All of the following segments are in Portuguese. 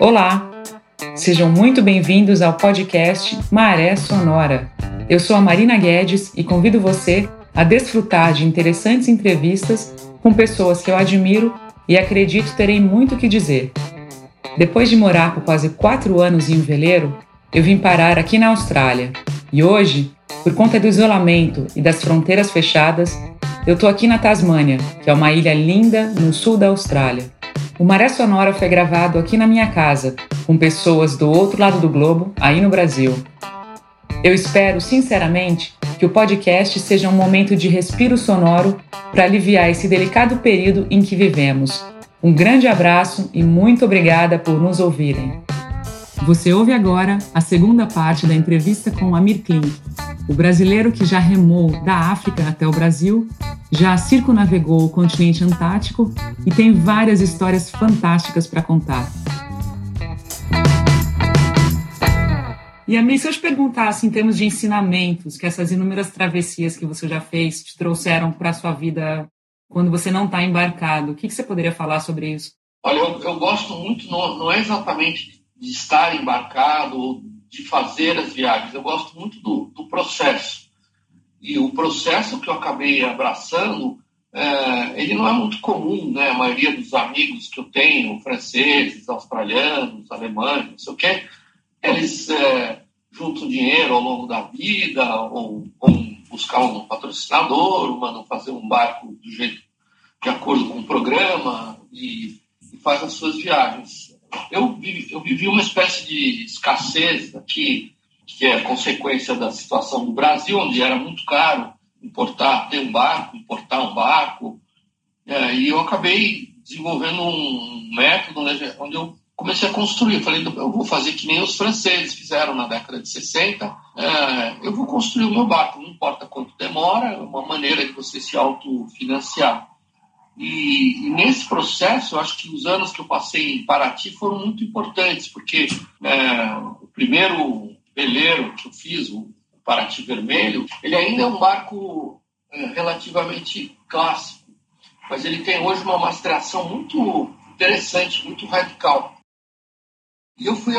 Olá, sejam muito bem-vindos ao podcast Maré Sonora. Eu sou a Marina Guedes e convido você a desfrutar de interessantes entrevistas com pessoas que eu admiro e acredito terem muito que dizer. Depois de morar por quase quatro anos em um veleiro, eu vim parar aqui na Austrália e hoje, por conta do isolamento e das fronteiras fechadas, eu estou aqui na Tasmânia, que é uma ilha linda no sul da Austrália. O Maré Sonora foi gravado aqui na minha casa, com pessoas do outro lado do globo, aí no Brasil. Eu espero, sinceramente, que o podcast seja um momento de respiro sonoro para aliviar esse delicado período em que vivemos. Um grande abraço e muito obrigada por nos ouvirem. Você ouve agora a segunda parte da entrevista com Amir Klink, o brasileiro que já remou da África até o Brasil, já circunavegou o continente antártico e tem várias histórias fantásticas para contar. E Amir, se eu te perguntasse em termos de ensinamentos que essas inúmeras travessias que você já fez te trouxeram para a sua vida quando você não está embarcado, o que, que, você poderia falar sobre isso? Olha, eu, eu gosto muito, não, não é exatamente de estar embarcado ou de fazer as viagens. Eu gosto muito do, do processo. E o processo que eu acabei abraçando, é, ele não é muito comum, né? A maioria dos amigos que eu tenho, franceses, australianos, alemães, não sei o quê, eles é, juntam dinheiro ao longo da vida, ou, ou buscar um patrocinador, mandam fazer um barco do jeito de acordo com o programa e, e faz as suas viagens eu eu vivi uma espécie de escassez aqui, que é consequência da situação do Brasil, onde era muito caro importar, ter um barco, importar um barco. É, e eu acabei desenvolvendo um método né, onde eu comecei a construir. Eu falei, eu vou fazer que nem os franceses fizeram na década de 60. É, eu vou construir o meu barco, não importa quanto demora, é uma maneira de você se autofinanciar. E, e, nesse processo, eu acho que os anos que eu passei em Paraty foram muito importantes, porque é, o primeiro veleiro eu fiz, o Paraty Vermelho, ele ainda é um barco é, relativamente clássico, mas ele tem hoje uma mastreação muito interessante, muito radical. E eu fui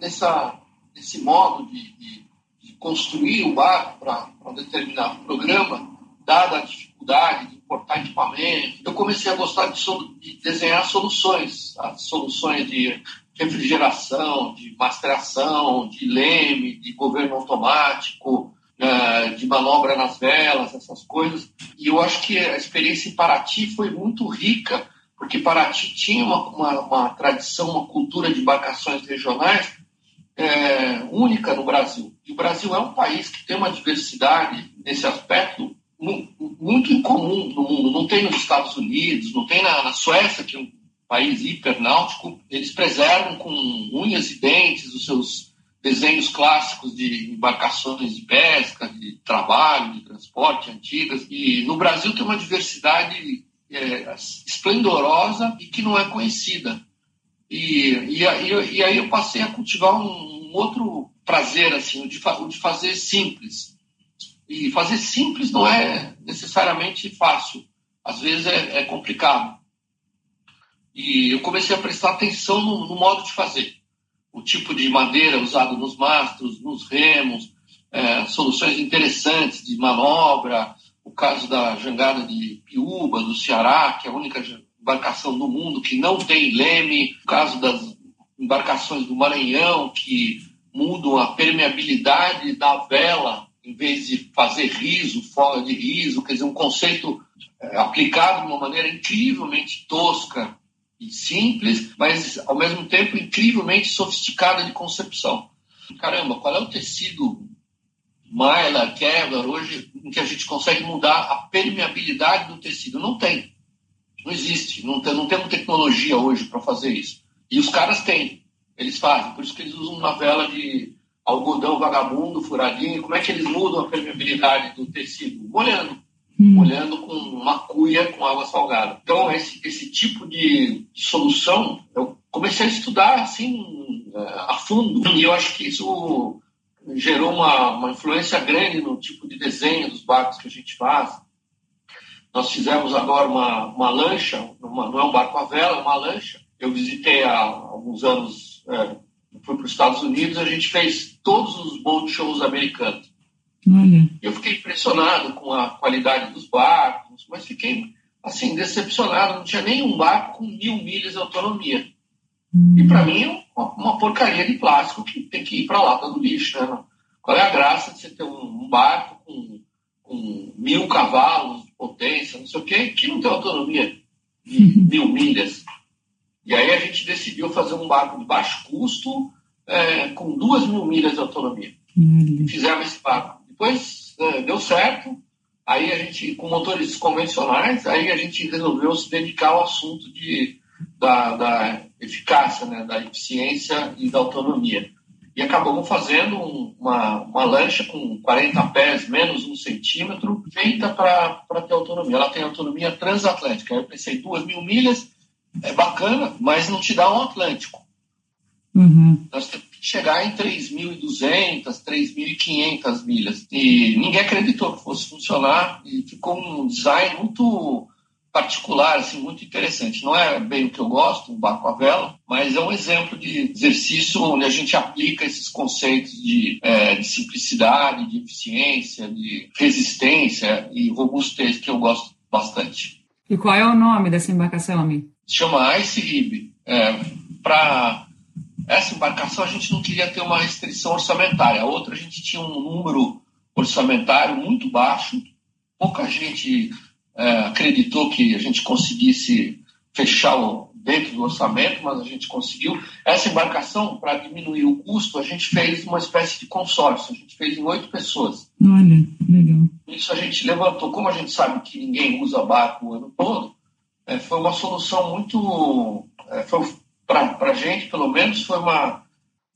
nessa, nesse modo de, de, de construir o barco para um determinado programa, dada a dificuldade de importar equipamento. Eu comecei a gostar de, de desenhar soluções, as soluções de refrigeração, de mastreação, de leme, de governo automático, é, de manobra nas velas, essas coisas. E eu acho que a experiência em Paraty foi muito rica, porque Paraty tinha uma, uma, uma tradição, uma cultura de embarcações regionais é, única no Brasil. E o Brasil é um país que tem uma diversidade nesse aspecto muito incomum no mundo. Não tem nos Estados Unidos, não tem na, na Suécia, que é país hipernáutico. Eles preservam com unhas e dentes os seus desenhos clássicos de embarcações de pesca, de trabalho, de transporte antigas. E no Brasil tem uma diversidade é, esplendorosa e que não é conhecida. E, e, e, aí eu passei a cultivar um, um outro prazer, assim, de, de fazer simples. E fazer simples não é necessariamente fácil, às vezes é, é complicado. E eu comecei a prestar atenção no, no, modo de fazer. O tipo de madeira usado nos mastros, nos remos, é, soluções interessantes de manobra, o caso da jangada de Piúba, do Ceará, que é a única embarcação do mundo que não tem leme, o caso das embarcações do Maranhão, que mudam a permeabilidade da vela em vez de fazer riso, fora de riso, quer dizer, um conceito é, aplicado de uma maneira incrivelmente tosca simples, mas ao mesmo tempo incrivelmente sofisticada de concepção. Caramba, qual é o tecido Mylar, Kevlar, hoje, em que a gente consegue mudar a permeabilidade do tecido? Não tem. Não existe. Não, tem, não temos tecnologia hoje para fazer isso. E os caras têm. Eles fazem. Por isso que eles usam uma vela de algodão vagabundo, furadinho, como é que eles mudam a permeabilidade do tecido? Molhando. Hum. Molhando com uma cuia com água salgada. Então, esse, esse tipo de solução, eu comecei a estudar assim, é, a fundo. E eu acho que isso gerou uma, uma influência grande no tipo de desenho dos barcos que a gente faz. Nós fizemos agora uma, uma lancha, uma, não é um barco a vela, é uma lancha. Eu visitei há alguns anos, é, fui para os Estados Unidos, a gente fez todos os boat shows americanos. Olha. Eu fiquei impressionado com a qualidade dos barcos, mas fiquei assim decepcionado. Não tinha nenhum barco com mil milhas de autonomia. Hum. E para mim é uma, uma, porcaria de plástico que tem que ir para lá, do lixo. Né? Qual é a graça de você ter um, um barco com, com, mil cavalos de potência, não sei o quê, que não tem autonomia de mil milhas? E aí a gente decidiu fazer um barco de baixo custo é, com duas mil milhas de autonomia. Hum. E fizemos esse barco. Depois é, deu certo, aí a gente, com motores convencionais, aí a gente resolveu se dedicar ao assunto de, da, da eficácia, né, da eficiência e da autonomia. E acabamos fazendo um, uma, uma lancha com 40 pés, menos um centímetro, feita para ter autonomia. Ela tem autonomia transatlântica. Eu pensei, duas mil milhas é bacana, mas não te dá um Atlântico. Uhum. Nós temos que chegar em 3.200, 3.500 milhas. E ninguém acreditou que fosse funcionar e ficou um design muito particular, assim, muito interessante. Não é bem o que eu gosto, um barco à vela, mas é um exemplo de exercício onde a gente aplica esses conceitos de, é, de simplicidade, de eficiência, de resistência e robustez que eu gosto bastante. E qual é o nome dessa embarcação, Mi? Se chama Ice Rib. É, Para essa embarcação a gente não queria ter uma restrição orçamentária. A outra a gente tinha um número orçamentário muito baixo, pouca gente é, acreditou que a gente conseguisse fechar o, dentro do orçamento, mas a gente conseguiu. Essa embarcação, para diminuir o custo, a gente fez uma espécie de consórcio, a gente fez em oito pessoas. Olha, legal. Isso a gente levantou, como a gente sabe que ninguém usa barco o ano todo, é, foi uma solução muito. É, para a gente, pelo menos, foi uma,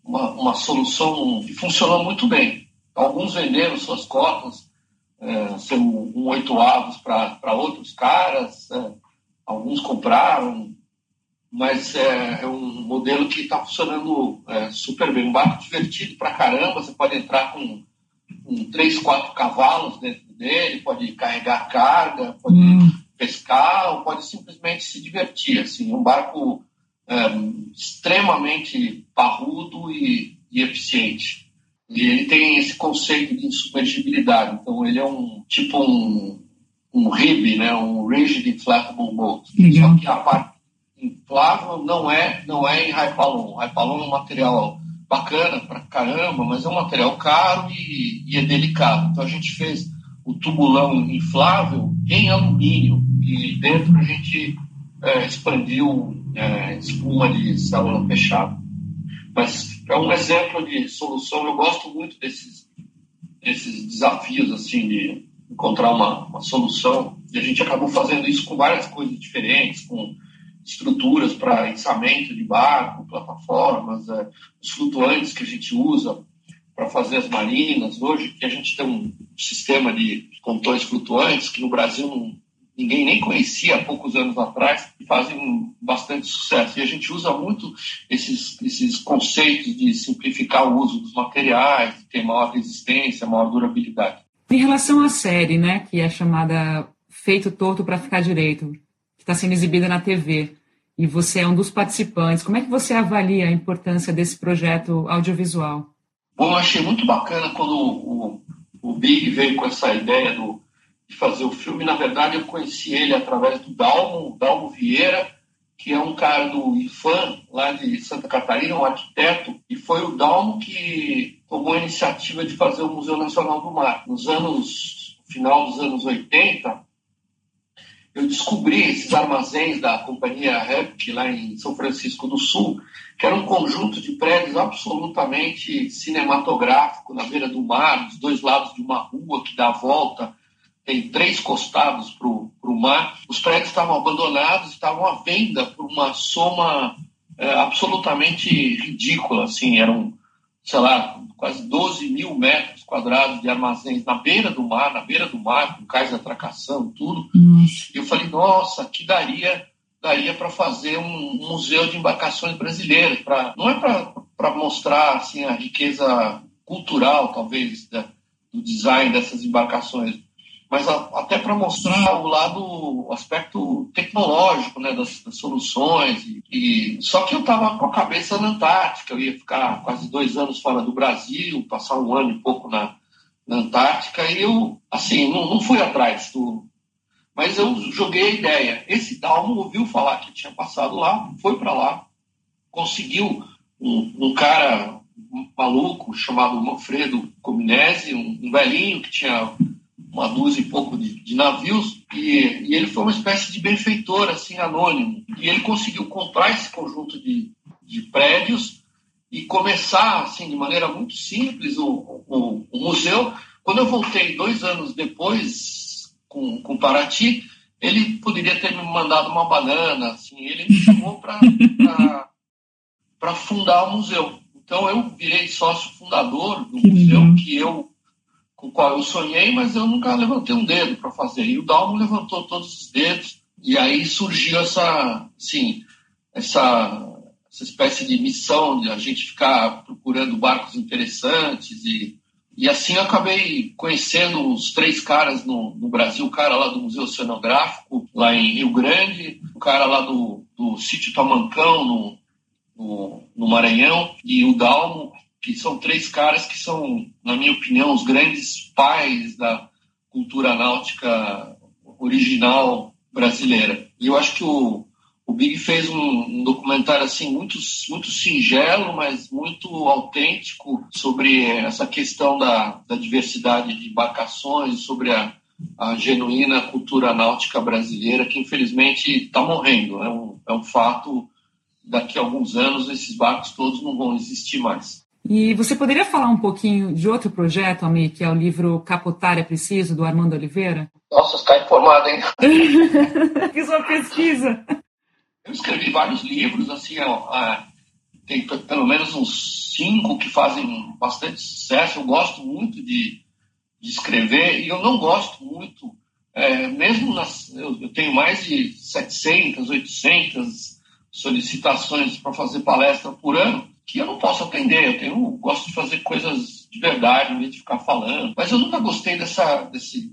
uma, uma solução que funcionou muito bem. Alguns venderam suas cotas, é, seu um oito avos para outros caras, é, alguns compraram, mas é, é um modelo que está funcionando é, super bem. Um barco divertido para caramba, você pode entrar com, com três, quatro cavalos dentro dele, pode carregar carga, pode hum. pescar, ou pode simplesmente se divertir. Assim, um barco é, extremamente parrudo e, e eficiente. E ele tem esse conceito de insubmergibilidade. Então, ele é um tipo um, um RIB, né? um Rigid Inflatable Boat. Legal. Só que a parte inflável não é, não é em Hypalon. Hypalon é um material bacana pra caramba, mas é um material caro e, e é delicado. Então, a gente fez o tubulão inflável em alumínio e dentro a gente é, expandiu é, espuma de célula fechada. Mas é um exemplo de solução. Eu gosto muito desses, desses desafios, assim, de encontrar uma, uma solução. E a gente acabou fazendo isso com várias coisas diferentes, com estruturas para içamento de barco, plataformas, é, os flutuantes que a gente usa para fazer as marinas. Hoje que a gente tem um sistema de pontões flutuantes que no Brasil não, ninguém nem conhecia há poucos anos atrás e fazem bastante sucesso. E a gente usa muito esses, esses conceitos de simplificar o uso dos materiais, de ter maior resistência, maior durabilidade. Em relação à série, né, que é chamada Feito Torto para Ficar Direito, que está sendo exibida na TV, e você é um dos participantes, como é que você avalia a importância desse projeto audiovisual? Bom, eu achei muito bacana quando o, o, o Big veio com essa ideia do de fazer o filme. Na verdade, eu conheci ele através do Dalmo, Dalmo Vieira, que é um cara do IFAM, lá de Santa Catarina, um arquiteto, e foi o Dalmo que tomou a iniciativa de fazer o Museu Nacional do Mar. Nos anos, final dos anos 80, eu descobri esses armazéns da companhia Rep, lá em São Francisco do Sul, que era um conjunto de prédios absolutamente cinematográfico na beira do mar, dos dois lados de uma rua que dá a volta tem três costados para o mar. Os prédios estavam abandonados, estavam à venda por uma soma é, absolutamente ridícula. Assim, eram, sei lá, quase 12 mil metros quadrados de armazéns na beira do mar, na beira do mar, com cais de atracação, tudo. E eu falei, nossa, que daria daria para fazer um, museu de embarcações brasileiras. Pra, não é para mostrar assim, a riqueza cultural, talvez, da, do design dessas embarcações, mas a, até para mostrar o lado, o aspecto tecnológico né, das, das soluções. E, e, só que eu estava com a cabeça na Antártica, eu ia ficar quase dois anos fora do Brasil, passar um ano e pouco na, na Antártica, e eu, assim, não, não fui atrás do. Mas eu joguei a ideia. Esse Dalmo ouviu falar que tinha passado lá, foi para lá, conseguiu um, um cara um maluco chamado Manfredo Cominese, um, um velhinho que tinha uma dúzia e pouco de, de navios, e, e, ele foi uma espécie de benfeitor, assim, anônimo. E ele conseguiu comprar esse conjunto de, de prédios e começar, assim, de maneira muito simples, o, o, o museu. Quando eu voltei dois anos depois com, com Paraty, ele poderia ter me mandado uma banana, assim, ele me chamou para fundar o museu. Então eu virei sócio fundador do museu, que eu com o qual eu sonhei, mas eu nunca levantei um dedo para fazer. E o Dalmo levantou todos os dedos, e aí surgiu essa, assim, essa, essa espécie de missão de a gente ficar procurando barcos interessantes e e assim eu acabei conhecendo os três caras no, no, Brasil, o cara lá do Museu Oceanográfico, lá em Rio Grande, o cara lá do, do Sítio Tamancão, no, no, no Maranhão, e o Dalmo, que são três caras que são, na minha opinião, os grandes pais da cultura náutica original brasileira. E eu acho que o, o Big fez um, um, documentário assim muito, muito singelo, mas muito autêntico sobre essa questão da, da diversidade de embarcações, sobre a, a genuína cultura náutica brasileira, que infelizmente está morrendo. É um, é um fato. Daqui a alguns anos, esses barcos todos não vão existir mais. E você poderia falar um pouquinho de outro projeto, Ami, que é o livro Capotar é Preciso, do Armando Oliveira? Nossa, está informado, hein? Fiz uma pesquisa. Eu escrevi vários livros, assim, ó, tem pelo menos uns cinco que fazem bastante sucesso. Eu gosto muito de, de escrever e eu não gosto muito, é, mesmo nas, eu, eu tenho mais de 700, 800 solicitações para fazer palestra por ano que eu não posso atender. Eu tenho, gosto de fazer coisas de verdade, em vez de ficar falando. Mas eu nunca gostei dessa, desse,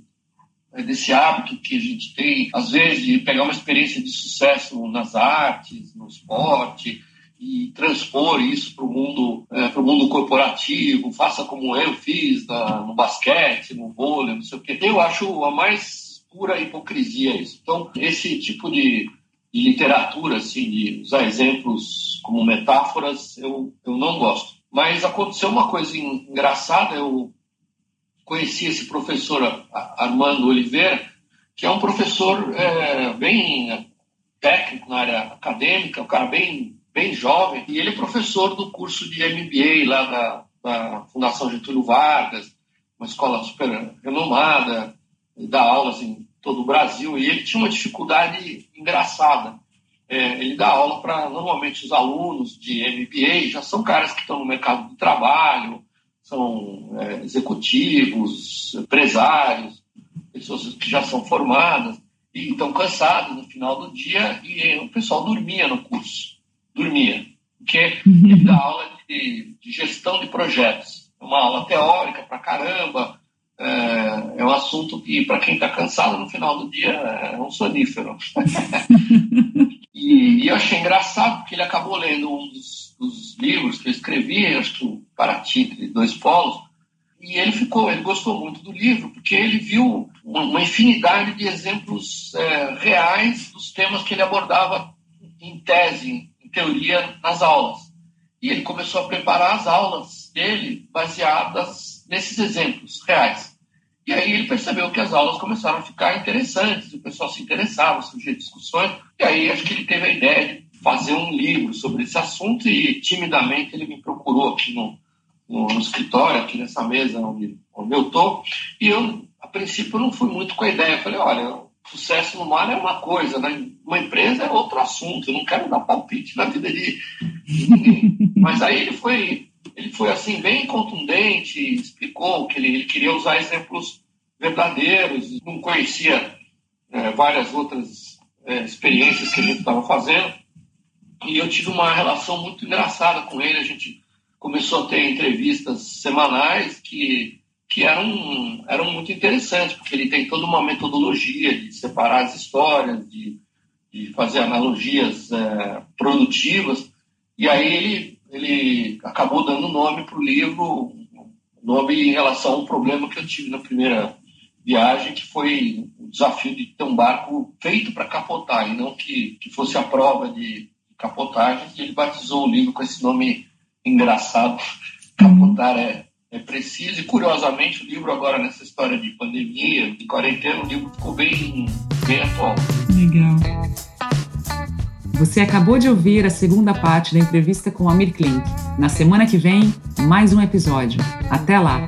desse hábito que a gente tem, às vezes, de pegar uma experiência de sucesso nas artes, no esporte, e transpor isso para o mundo, é, mundo corporativo, faça como eu fiz na, no basquete, no vôlei, não sei o quê. Eu acho a mais pura hipocrisia isso. Então, esse tipo de de literatura, assim, de usar exemplos como metáforas, eu, eu não gosto. Mas aconteceu uma coisa engraçada, eu conheci esse professor Armando Oliveira, que é um professor é, bem técnico na área acadêmica, um cara bem, bem jovem, e ele é professor do curso de MBA lá da, da Fundação Getúlio Vargas, uma escola super renomada, dá aulas em todo o Brasil, e ele tinha uma dificuldade engraçada. É, ele dá aula para, normalmente, os alunos de MBA, já são caras que estão no mercado de trabalho, são é, executivos, empresários, pessoas que já são formadas, e estão cansados no final do dia, e o pessoal dormia no curso, dormia, porque ele dá aula de, de gestão de projetos, é uma aula teórica para caramba, é, é um assunto que, para quem está cansado no final do dia, é um sonífero. e, e, eu achei engraçado porque ele acabou lendo um dos, dos livros que eu escrevi, acho que o Paraty, de Dois Polos, e ele ficou, ele gostou muito do livro, porque ele viu uma, infinidade de exemplos é, reais dos temas que ele abordava em tese, em teoria, nas aulas. E ele começou a preparar as aulas dele baseadas nesses exemplos reais. E aí ele percebeu que as aulas começaram a ficar interessantes, o pessoal se interessava, surgiam discussões, e aí acho que ele teve a ideia de fazer um livro sobre esse assunto e timidamente ele me procurou aqui no, no, no escritório, aqui nessa mesa onde, onde eu estou, e eu, a princípio, não fui muito com a ideia. Eu falei, olha, sucesso no mar é uma coisa, né? uma empresa é outro assunto, eu não quero dar palpite na vida de ninguém. Mas aí ele foi ele foi assim bem contundente, explicou que ele, ele queria usar exemplos verdadeiros, não conhecia é, várias outras é, experiências que a gente estava fazendo. E eu tive uma relação muito engraçada com ele. A gente começou a ter entrevistas semanais que, que eram, eram muito interessantes, porque ele tem toda uma metodologia de separar as histórias, de, de fazer analogias é, produtivas, e aí ele, ele acabou dando nome para o livro, nome em relação a um problema que eu tive na primeira viagem, que foi o desafio de ter um barco feito para capotar, e não que, que fosse a prova de capotagem, e ele batizou o livro com esse nome engraçado, Capotar é é preciso. E curiosamente, o livro agora nessa história de pandemia, de quarentena, o livro ficou bem, bem atual. Você acabou de ouvir a segunda parte da entrevista com Amir Klink. Na semana que vem, mais um episódio. Até lá!